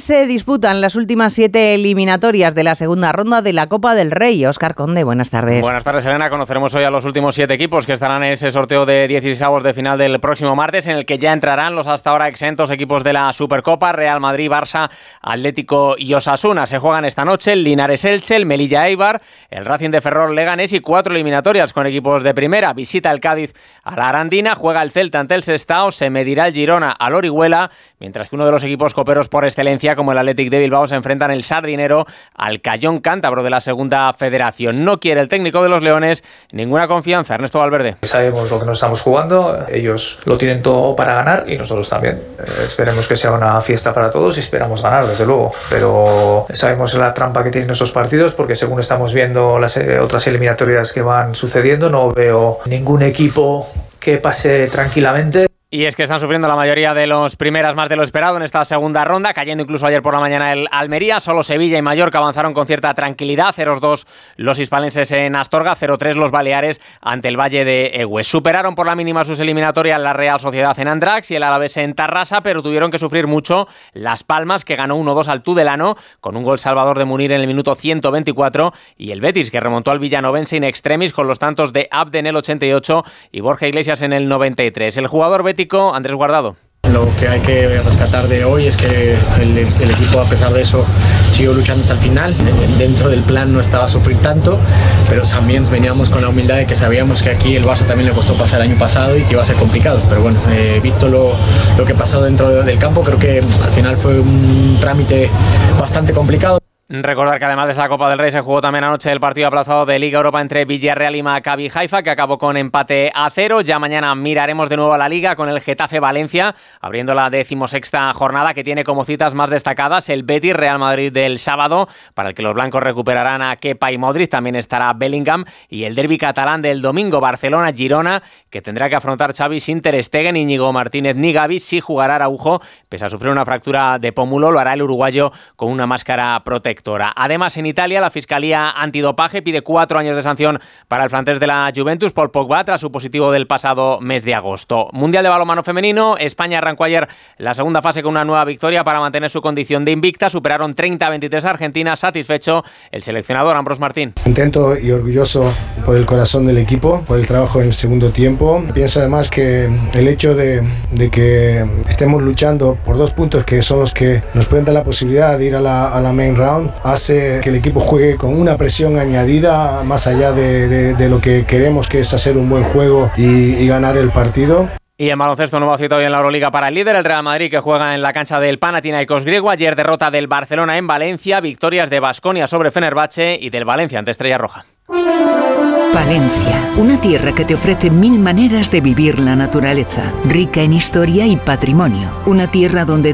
Se disputan las últimas siete eliminatorias de la segunda ronda de la Copa del Rey. Oscar Conde, buenas tardes. Buenas tardes, Elena. Conoceremos hoy a los últimos siete equipos que estarán en ese sorteo de 16 avos de final del próximo martes, en el que ya entrarán los hasta ahora exentos equipos de la Supercopa, Real Madrid, Barça, Atlético y Osasuna. Se juegan esta noche el Linares Elche, el Melilla Eibar, el Racing de Ferrol Leganés y cuatro eliminatorias con equipos de primera. Visita el Cádiz a la Arandina, juega el Celta ante el Sestao, se medirá el Girona al Orihuela, mientras que uno de los equipos coperos por excelencia, como el Athletic de Bilbao, se enfrentan el Sardinero al Cayón Cántabro de la Segunda Federación. No quiere el técnico de los Leones ninguna confianza. Ernesto Valverde. Sabemos lo que nos estamos jugando, ellos lo tienen todo para ganar y nosotros también. Eh, esperemos que sea una fiesta para todos y esperamos ganar, desde luego. Pero sabemos la trampa que tienen esos partidos porque según estamos viendo las eh, otras eliminatorias que van sucediendo, no veo ningún equipo que pase tranquilamente. Y es que están sufriendo la mayoría de los primeras más de lo esperado en esta segunda ronda, cayendo incluso ayer por la mañana el Almería. Solo Sevilla y Mallorca avanzaron con cierta tranquilidad. 0-2 los hispalenses en Astorga, 0-3 los Baleares ante el Valle de Egues. Superaron por la mínima sus eliminatorias la Real Sociedad en Andrax y el Alavés en Tarrasa, pero tuvieron que sufrir mucho Las Palmas, que ganó 1-2 al Tudelano, con un gol salvador de Munir en el minuto 124, y el Betis, que remontó al Villanovense in extremis con los tantos de Abde en el 88 y Borja Iglesias en el 93. El jugador Betis Andrés Guardado. Lo que hay que rescatar de hoy es que el, equipo, a pesar de eso, siguió luchando hasta el final. Dentro del plan no estaba a sufrir tanto, pero también veníamos con la humildad de que sabíamos que aquí el Barça también le costó pasar el año pasado y que iba a ser complicado. Pero bueno, eh, visto lo, lo que pasó dentro del campo, creo que al final fue un trámite bastante complicado. Recordar que además de esa Copa del Rey se jugó también anoche el partido aplazado de Liga Europa entre Villarreal y Maccabi Haifa, que acabó con empate a cero. Ya mañana miraremos de nuevo a la Liga con el Getafe Valencia, abriendo la decimosexta jornada que tiene como citas más destacadas el Betis Real Madrid del sábado, para el que los blancos recuperarán a Kepa y Modric. También estará Bellingham y el derby catalán del domingo Barcelona Girona, que tendrá que afrontar Xavi sin Ter Stegen, Íñigo Martínez ni Gavi, si jugará Araujo, pese a sufrir una fractura de pómulo, lo hará el uruguayo con una máscara protectora. Además, en Italia, la Fiscalía Antidopaje pide cuatro años de sanción para el francés de la Juventus, Paul Pogba, tras su positivo del pasado mes de agosto. Mundial de balonmano femenino, España arrancó ayer la segunda fase con una nueva victoria para mantener su condición de invicta. Superaron 30-23 a Argentina, satisfecho el seleccionador Ambros Martín. Contento y orgulloso por el corazón del equipo, por el trabajo en el segundo tiempo. Pienso además que el hecho de, de que estemos luchando por dos puntos que son los que nos pueden dar la posibilidad de ir a la, a la main round hace que el equipo juegue con una presión añadida más allá de, de, de lo que queremos que es hacer un buen juego y, y ganar el partido. Y en baloncesto nuevo cita hoy en la Euroliga para el líder, el Real Madrid, que juega en la cancha del Panathinaikos griego. Ayer derrota del Barcelona en Valencia, victorias de Basconia sobre Fenerbahce y del Valencia ante Estrella Roja. Valencia, una tierra que te ofrece mil maneras de vivir la naturaleza, rica en historia y patrimonio. Una tierra donde